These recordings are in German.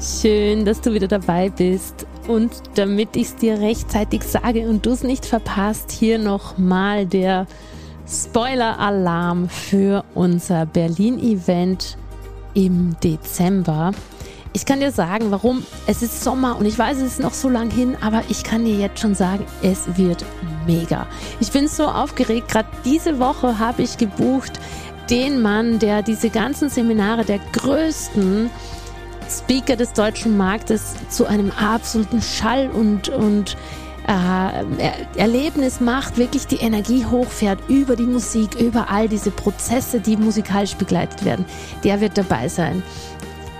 Schön, dass du wieder dabei bist. Und damit ich es dir rechtzeitig sage und du es nicht verpasst, hier nochmal der Spoiler-Alarm für unser Berlin-Event im Dezember. Ich kann dir sagen, warum. Es ist Sommer und ich weiß, es ist noch so lang hin, aber ich kann dir jetzt schon sagen, es wird mega. Ich bin so aufgeregt. Gerade diese Woche habe ich gebucht den Mann, der diese ganzen Seminare der größten Speaker des deutschen Marktes zu einem absoluten Schall und, und äh, Erlebnis macht, wirklich die Energie hochfährt über die Musik, über all diese Prozesse, die musikalisch begleitet werden. Der wird dabei sein.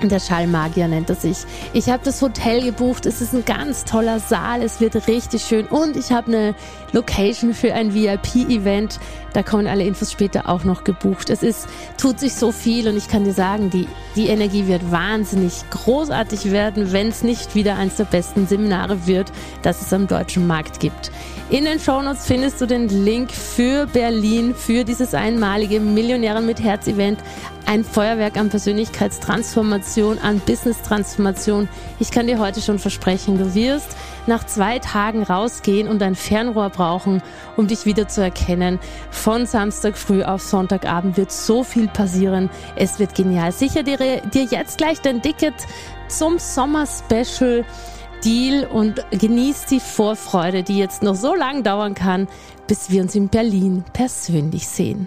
Der Schallmagier nennt er sich. Ich habe das Hotel gebucht. Es ist ein ganz toller Saal. Es wird richtig schön. Und ich habe eine Location für ein VIP-Event. Da kommen alle Infos später auch noch gebucht. Es ist, tut sich so viel und ich kann dir sagen, die, die Energie wird wahnsinnig großartig werden, wenn es nicht wieder eines der besten Seminare wird, das es am deutschen Markt gibt. In den Shownotes findest du den Link für Berlin, für dieses einmalige Millionären mit Herz Event. Ein Feuerwerk an Persönlichkeitstransformation, an Business-Transformation. Ich kann dir heute schon versprechen, du wirst nach zwei Tagen rausgehen und ein Fernrohr brauchen, um dich wieder zu erkennen. Von Samstag früh auf Sonntagabend wird so viel passieren. Es wird genial. Sicher dir, dir jetzt gleich dein Ticket zum Sommer-Special. Deal und genießt die Vorfreude, die jetzt noch so lange dauern kann, bis wir uns in Berlin persönlich sehen.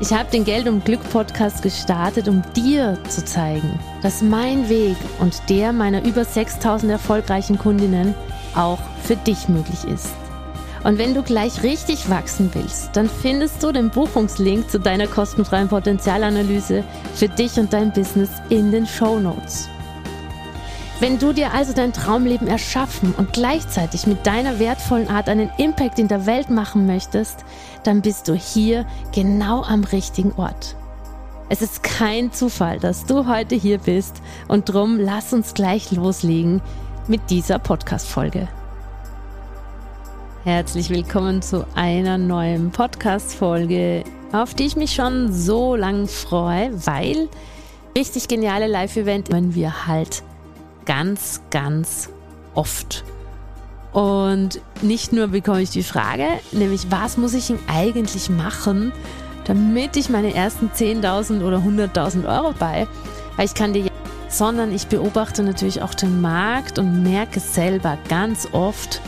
Ich habe den Geld und Glück Podcast gestartet, um dir zu zeigen, dass mein Weg und der meiner über 6000 erfolgreichen Kundinnen auch für dich möglich ist. Und wenn du gleich richtig wachsen willst, dann findest du den Buchungslink zu deiner kostenfreien Potenzialanalyse für dich und dein Business in den Show Notes. Wenn du dir also dein Traumleben erschaffen und gleichzeitig mit deiner wertvollen Art einen Impact in der Welt machen möchtest, dann bist du hier genau am richtigen Ort. Es ist kein Zufall, dass du heute hier bist und drum lass uns gleich loslegen mit dieser Podcast-Folge. Herzlich willkommen zu einer neuen Podcast-Folge, auf die ich mich schon so lang freue, weil richtig geniale Live-Event wenn wir halt ganz, ganz oft. Und nicht nur bekomme ich die Frage, nämlich was muss ich denn eigentlich machen, damit ich meine ersten 10.000 oder 100.000 Euro bei, weil ich kann dir, sondern ich beobachte natürlich auch den Markt und merke selber ganz oft,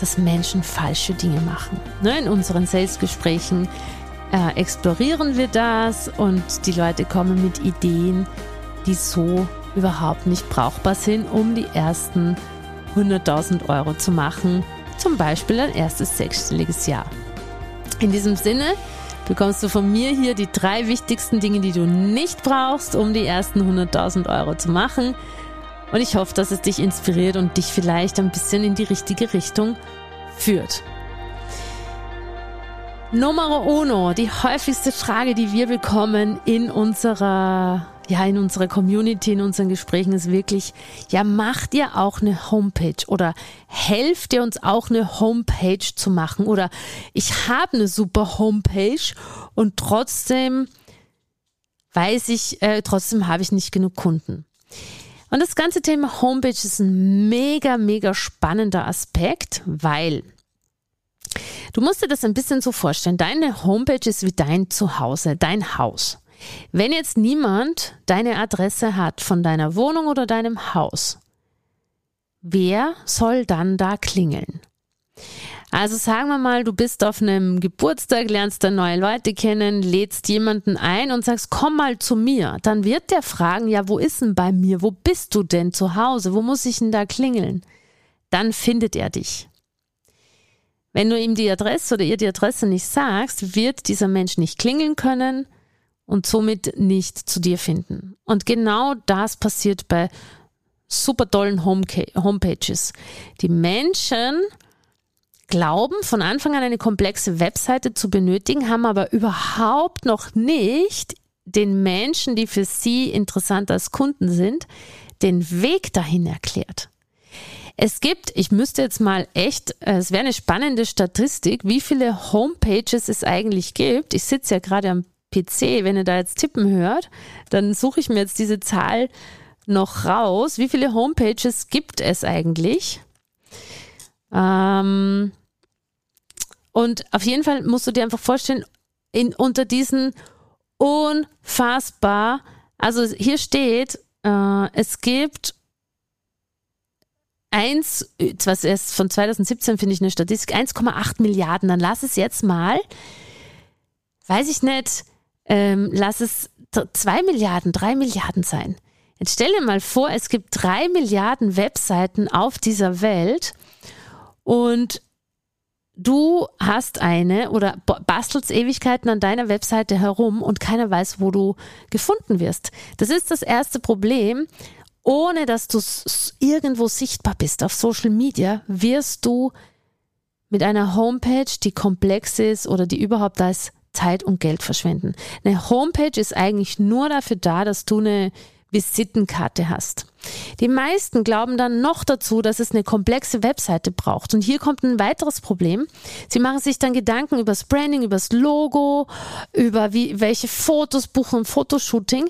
dass Menschen falsche Dinge machen. Ne, in unseren Sales-Gesprächen äh, explorieren wir das und die Leute kommen mit Ideen, die so überhaupt nicht brauchbar sind, um die ersten 100.000 Euro zu machen. Zum Beispiel ein erstes sechsstelliges Jahr. In diesem Sinne bekommst du von mir hier die drei wichtigsten Dinge, die du nicht brauchst, um die ersten 100.000 Euro zu machen. Und ich hoffe, dass es dich inspiriert und dich vielleicht ein bisschen in die richtige Richtung führt. Nummer uno, die häufigste Frage, die wir bekommen in unserer, ja, in unserer Community, in unseren Gesprächen ist wirklich, ja, macht ihr auch eine Homepage oder helft ihr uns auch eine Homepage zu machen oder ich habe eine super Homepage und trotzdem weiß ich, äh, trotzdem habe ich nicht genug Kunden. Und das ganze Thema Homepage ist ein mega, mega spannender Aspekt, weil du musst dir das ein bisschen so vorstellen. Deine Homepage ist wie dein Zuhause, dein Haus. Wenn jetzt niemand deine Adresse hat von deiner Wohnung oder deinem Haus, wer soll dann da klingeln? Also sagen wir mal, du bist auf einem Geburtstag, lernst da neue Leute kennen, lädst jemanden ein und sagst, komm mal zu mir. Dann wird der fragen, ja, wo ist denn bei mir? Wo bist du denn zu Hause? Wo muss ich denn da klingeln? Dann findet er dich. Wenn du ihm die Adresse oder ihr die Adresse nicht sagst, wird dieser Mensch nicht klingeln können und somit nicht zu dir finden. Und genau das passiert bei super tollen Homepages. Die Menschen glauben, von Anfang an eine komplexe Webseite zu benötigen, haben aber überhaupt noch nicht den Menschen, die für sie interessant als Kunden sind, den Weg dahin erklärt. Es gibt, ich müsste jetzt mal echt, äh, es wäre eine spannende Statistik, wie viele Homepages es eigentlich gibt. Ich sitze ja gerade am PC, wenn ihr da jetzt tippen hört, dann suche ich mir jetzt diese Zahl noch raus. Wie viele Homepages gibt es eigentlich? Ähm, und auf jeden Fall musst du dir einfach vorstellen, in, unter diesen unfassbar, also hier steht, äh, es gibt eins, was erst von 2017 finde ich eine Statistik, 1,8 Milliarden, dann lass es jetzt mal, weiß ich nicht, ähm, lass es zwei Milliarden, drei Milliarden sein. Jetzt stell dir mal vor, es gibt drei Milliarden Webseiten auf dieser Welt und du hast eine oder bastelst Ewigkeiten an deiner Webseite herum und keiner weiß, wo du gefunden wirst. Das ist das erste Problem. Ohne dass du irgendwo sichtbar bist auf Social Media, wirst du mit einer Homepage, die komplex ist oder die überhaupt ist, Zeit und Geld verschwenden. Eine Homepage ist eigentlich nur dafür da, dass du eine Visitenkarte hast. Die meisten glauben dann noch dazu, dass es eine komplexe Webseite braucht. Und hier kommt ein weiteres Problem. Sie machen sich dann Gedanken über das Branding, über das Logo, über wie, welche Fotos buchen, Fotoshooting,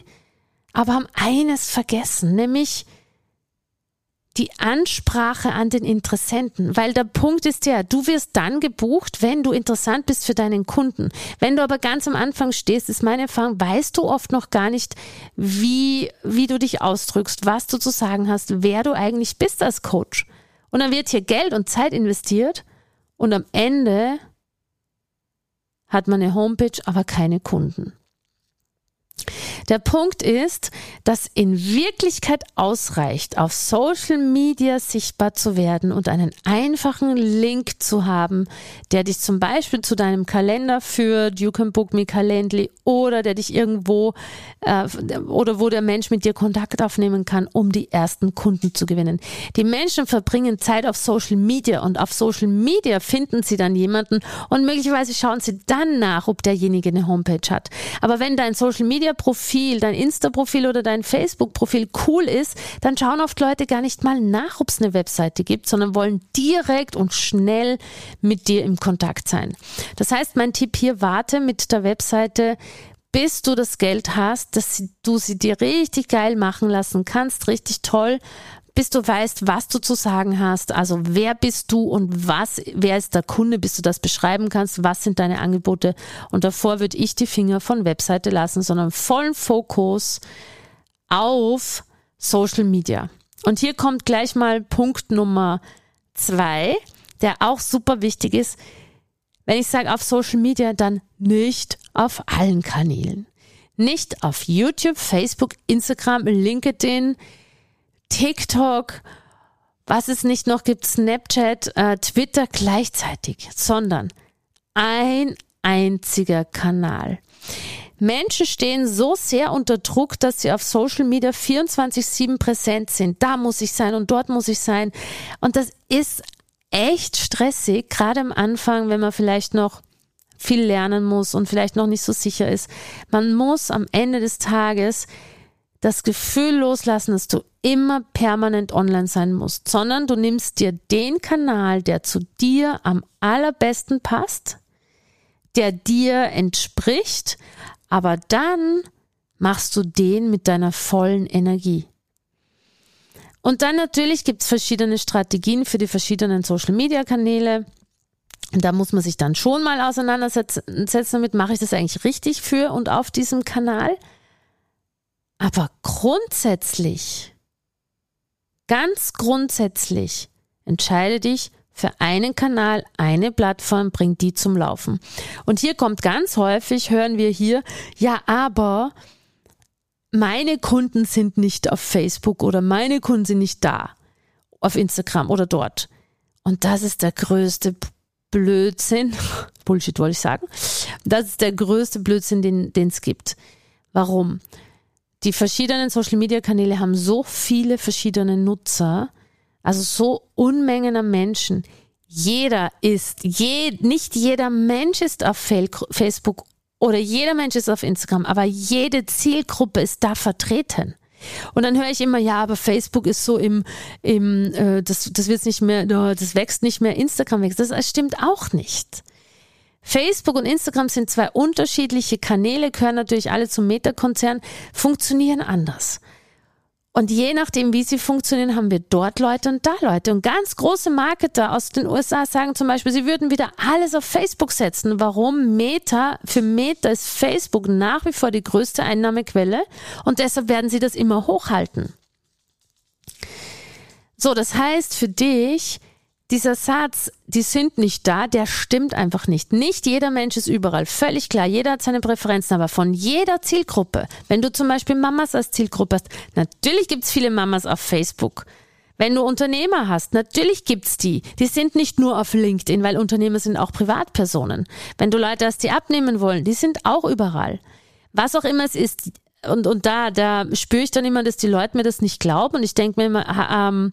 aber haben eines vergessen, nämlich die Ansprache an den Interessenten, weil der Punkt ist ja, du wirst dann gebucht, wenn du interessant bist für deinen Kunden. Wenn du aber ganz am Anfang stehst, ist meine Erfahrung, weißt du oft noch gar nicht, wie, wie du dich ausdrückst, was du zu sagen hast, wer du eigentlich bist als Coach. Und dann wird hier Geld und Zeit investiert und am Ende hat man eine Homepage, aber keine Kunden. Der Punkt ist, dass in Wirklichkeit ausreicht, auf Social Media sichtbar zu werden und einen einfachen Link zu haben, der dich zum Beispiel zu deinem Kalender führt, You Can Book Me Calendly oder der dich irgendwo äh, oder wo der Mensch mit dir Kontakt aufnehmen kann, um die ersten Kunden zu gewinnen. Die Menschen verbringen Zeit auf Social Media und auf Social Media finden sie dann jemanden und möglicherweise schauen sie dann nach, ob derjenige eine Homepage hat. Aber wenn dein Social Media Profil, dein Insta-Profil oder dein Facebook-Profil cool ist, dann schauen oft Leute gar nicht mal nach, ob es eine Webseite gibt, sondern wollen direkt und schnell mit dir im Kontakt sein. Das heißt, mein Tipp hier, warte mit der Webseite bis du das Geld hast, dass du sie dir richtig geil machen lassen kannst, richtig toll, bis du weißt, was du zu sagen hast, also wer bist du und was, wer ist der Kunde, bis du das beschreiben kannst, was sind deine Angebote. Und davor würde ich die Finger von Webseite lassen, sondern vollen Fokus auf Social Media. Und hier kommt gleich mal Punkt Nummer zwei, der auch super wichtig ist. Wenn ich sage auf Social Media, dann nicht auf allen Kanälen. Nicht auf YouTube, Facebook, Instagram, LinkedIn, TikTok, was es nicht noch gibt, Snapchat, äh, Twitter gleichzeitig, sondern ein einziger Kanal. Menschen stehen so sehr unter Druck, dass sie auf Social Media 24-7 präsent sind. Da muss ich sein und dort muss ich sein. Und das ist echt stressig, gerade am Anfang, wenn man vielleicht noch viel lernen muss und vielleicht noch nicht so sicher ist. Man muss am Ende des Tages das Gefühl loslassen, dass du immer permanent online sein musst, sondern du nimmst dir den Kanal, der zu dir am allerbesten passt, der dir entspricht, aber dann machst du den mit deiner vollen Energie. Und dann natürlich gibt es verschiedene Strategien für die verschiedenen Social-Media-Kanäle. Da muss man sich dann schon mal auseinandersetzen damit, mache ich das eigentlich richtig für und auf diesem Kanal. Aber grundsätzlich, ganz grundsätzlich, entscheide dich für einen Kanal, eine Plattform, bringt die zum Laufen. Und hier kommt ganz häufig, hören wir hier, ja, aber meine Kunden sind nicht auf Facebook oder meine Kunden sind nicht da, auf Instagram oder dort. Und das ist der größte Blödsinn. Bullshit wollte ich sagen. Das ist der größte Blödsinn, den es gibt. Warum? Die verschiedenen Social Media Kanäle haben so viele verschiedene Nutzer, also so Unmengen an Menschen. Jeder ist, je, nicht jeder Mensch ist auf Facebook oder jeder Mensch ist auf Instagram, aber jede Zielgruppe ist da vertreten. Und dann höre ich immer, ja, aber Facebook ist so im, im äh, das, das wird nicht mehr, das wächst nicht mehr, Instagram wächst. Das stimmt auch nicht. Facebook und Instagram sind zwei unterschiedliche Kanäle, gehören natürlich alle zum Meta-Konzern, funktionieren anders. Und je nachdem, wie sie funktionieren, haben wir dort Leute und da Leute. Und ganz große Marketer aus den USA sagen zum Beispiel, sie würden wieder alles auf Facebook setzen. Warum? Meta, für Meta ist Facebook nach wie vor die größte Einnahmequelle und deshalb werden sie das immer hochhalten. So, das heißt für dich, dieser Satz, die sind nicht da, der stimmt einfach nicht. Nicht jeder Mensch ist überall. Völlig klar. Jeder hat seine Präferenzen, aber von jeder Zielgruppe. Wenn du zum Beispiel Mamas als Zielgruppe hast, natürlich gibt's viele Mamas auf Facebook. Wenn du Unternehmer hast, natürlich gibt's die. Die sind nicht nur auf LinkedIn, weil Unternehmer sind auch Privatpersonen. Wenn du Leute hast, die abnehmen wollen, die sind auch überall. Was auch immer es ist, und, und da, da spüre ich dann immer, dass die Leute mir das nicht glauben. Und ich denke mir immer, ähm,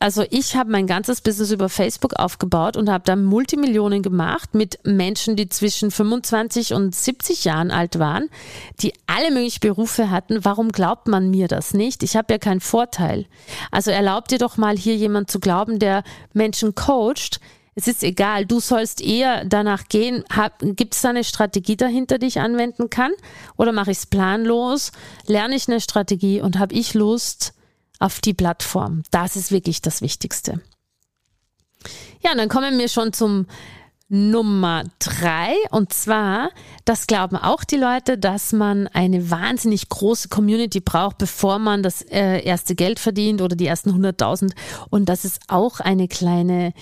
also ich habe mein ganzes Business über Facebook aufgebaut und habe da Multimillionen gemacht mit Menschen, die zwischen 25 und 70 Jahren alt waren, die alle möglichen Berufe hatten. Warum glaubt man mir das nicht? Ich habe ja keinen Vorteil. Also erlaubt dir doch mal hier jemand zu glauben, der Menschen coacht. Es ist egal, du sollst eher danach gehen, gibt es da eine Strategie dahinter, die ich anwenden kann? Oder mache ich es planlos? Lerne ich eine Strategie und habe ich Lust, auf die Plattform. Das ist wirklich das Wichtigste. Ja, und dann kommen wir schon zum Nummer drei. Und zwar, das glauben auch die Leute, dass man eine wahnsinnig große Community braucht, bevor man das äh, erste Geld verdient oder die ersten 100.000. Und das ist auch eine kleine,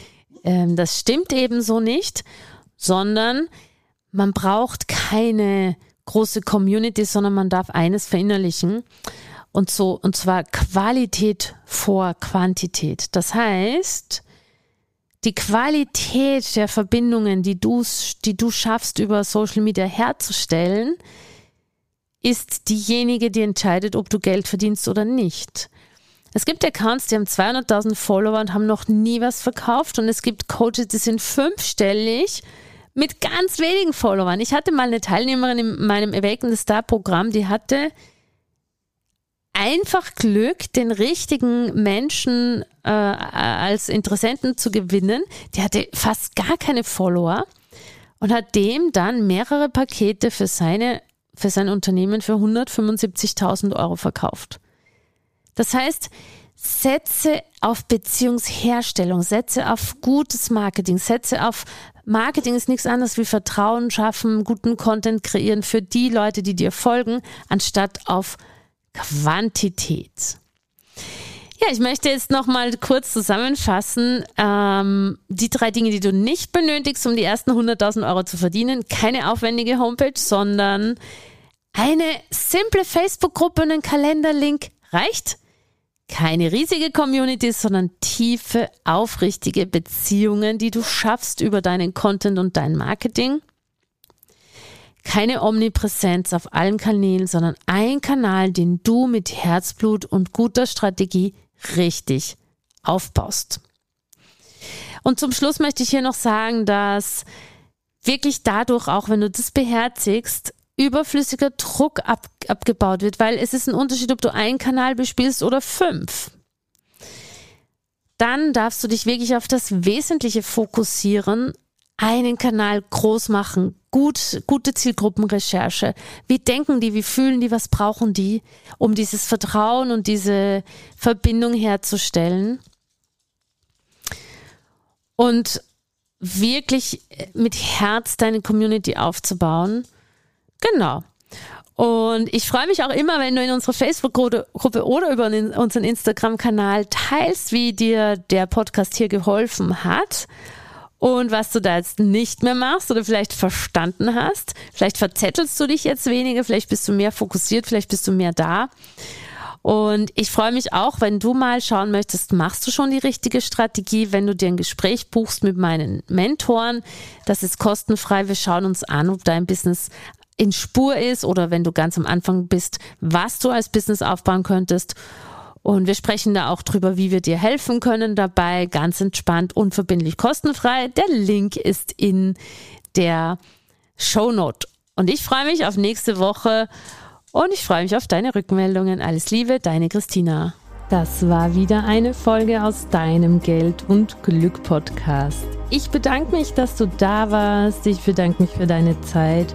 äh, das stimmt ebenso nicht, sondern man braucht keine große Community, sondern man darf eines verinnerlichen. Und so, und zwar Qualität vor Quantität. Das heißt, die Qualität der Verbindungen, die du, die du schaffst, über Social Media herzustellen, ist diejenige, die entscheidet, ob du Geld verdienst oder nicht. Es gibt Accounts, die haben 200.000 Follower und haben noch nie was verkauft. Und es gibt Coaches, die sind fünfstellig mit ganz wenigen Followern. Ich hatte mal eine Teilnehmerin in meinem Awaken the Star Programm, die hatte einfach Glück, den richtigen Menschen äh, als Interessenten zu gewinnen. Die hatte fast gar keine Follower und hat dem dann mehrere Pakete für seine für sein Unternehmen für 175.000 Euro verkauft. Das heißt, setze auf Beziehungsherstellung, setze auf gutes Marketing, setze auf Marketing ist nichts anderes wie Vertrauen schaffen, guten Content kreieren für die Leute, die dir folgen, anstatt auf Quantität. Ja, ich möchte jetzt noch mal kurz zusammenfassen. Ähm, die drei Dinge, die du nicht benötigst, um die ersten 100.000 Euro zu verdienen. Keine aufwendige Homepage, sondern eine simple Facebook-Gruppe und ein Kalenderlink reicht. Keine riesige Community, sondern tiefe, aufrichtige Beziehungen, die du schaffst über deinen Content und dein Marketing keine Omnipräsenz auf allen Kanälen, sondern ein Kanal, den du mit Herzblut und guter Strategie richtig aufbaust. Und zum Schluss möchte ich hier noch sagen, dass wirklich dadurch, auch wenn du das beherzigst, überflüssiger Druck ab, abgebaut wird, weil es ist ein Unterschied, ob du einen Kanal bespielst oder fünf. Dann darfst du dich wirklich auf das Wesentliche fokussieren, einen Kanal groß machen, gut, gute Zielgruppenrecherche. Wie denken die, wie fühlen die, was brauchen die, um dieses Vertrauen und diese Verbindung herzustellen? Und wirklich mit Herz deine Community aufzubauen. Genau. Und ich freue mich auch immer, wenn du in unserer Facebook-Gruppe oder über unseren Instagram-Kanal teilst, wie dir der Podcast hier geholfen hat und was du da jetzt nicht mehr machst oder vielleicht verstanden hast. Vielleicht verzettelst du dich jetzt weniger, vielleicht bist du mehr fokussiert, vielleicht bist du mehr da. Und ich freue mich auch, wenn du mal schauen möchtest, machst du schon die richtige Strategie, wenn du dir ein Gespräch buchst mit meinen Mentoren. Das ist kostenfrei. Wir schauen uns an, ob dein Business in Spur ist oder wenn du ganz am Anfang bist, was du als Business aufbauen könntest. Und wir sprechen da auch drüber, wie wir dir helfen können dabei, ganz entspannt, unverbindlich, kostenfrei. Der Link ist in der Show Note. Und ich freue mich auf nächste Woche und ich freue mich auf deine Rückmeldungen. Alles Liebe, deine Christina. Das war wieder eine Folge aus deinem Geld und Glück Podcast. Ich bedanke mich, dass du da warst. Ich bedanke mich für deine Zeit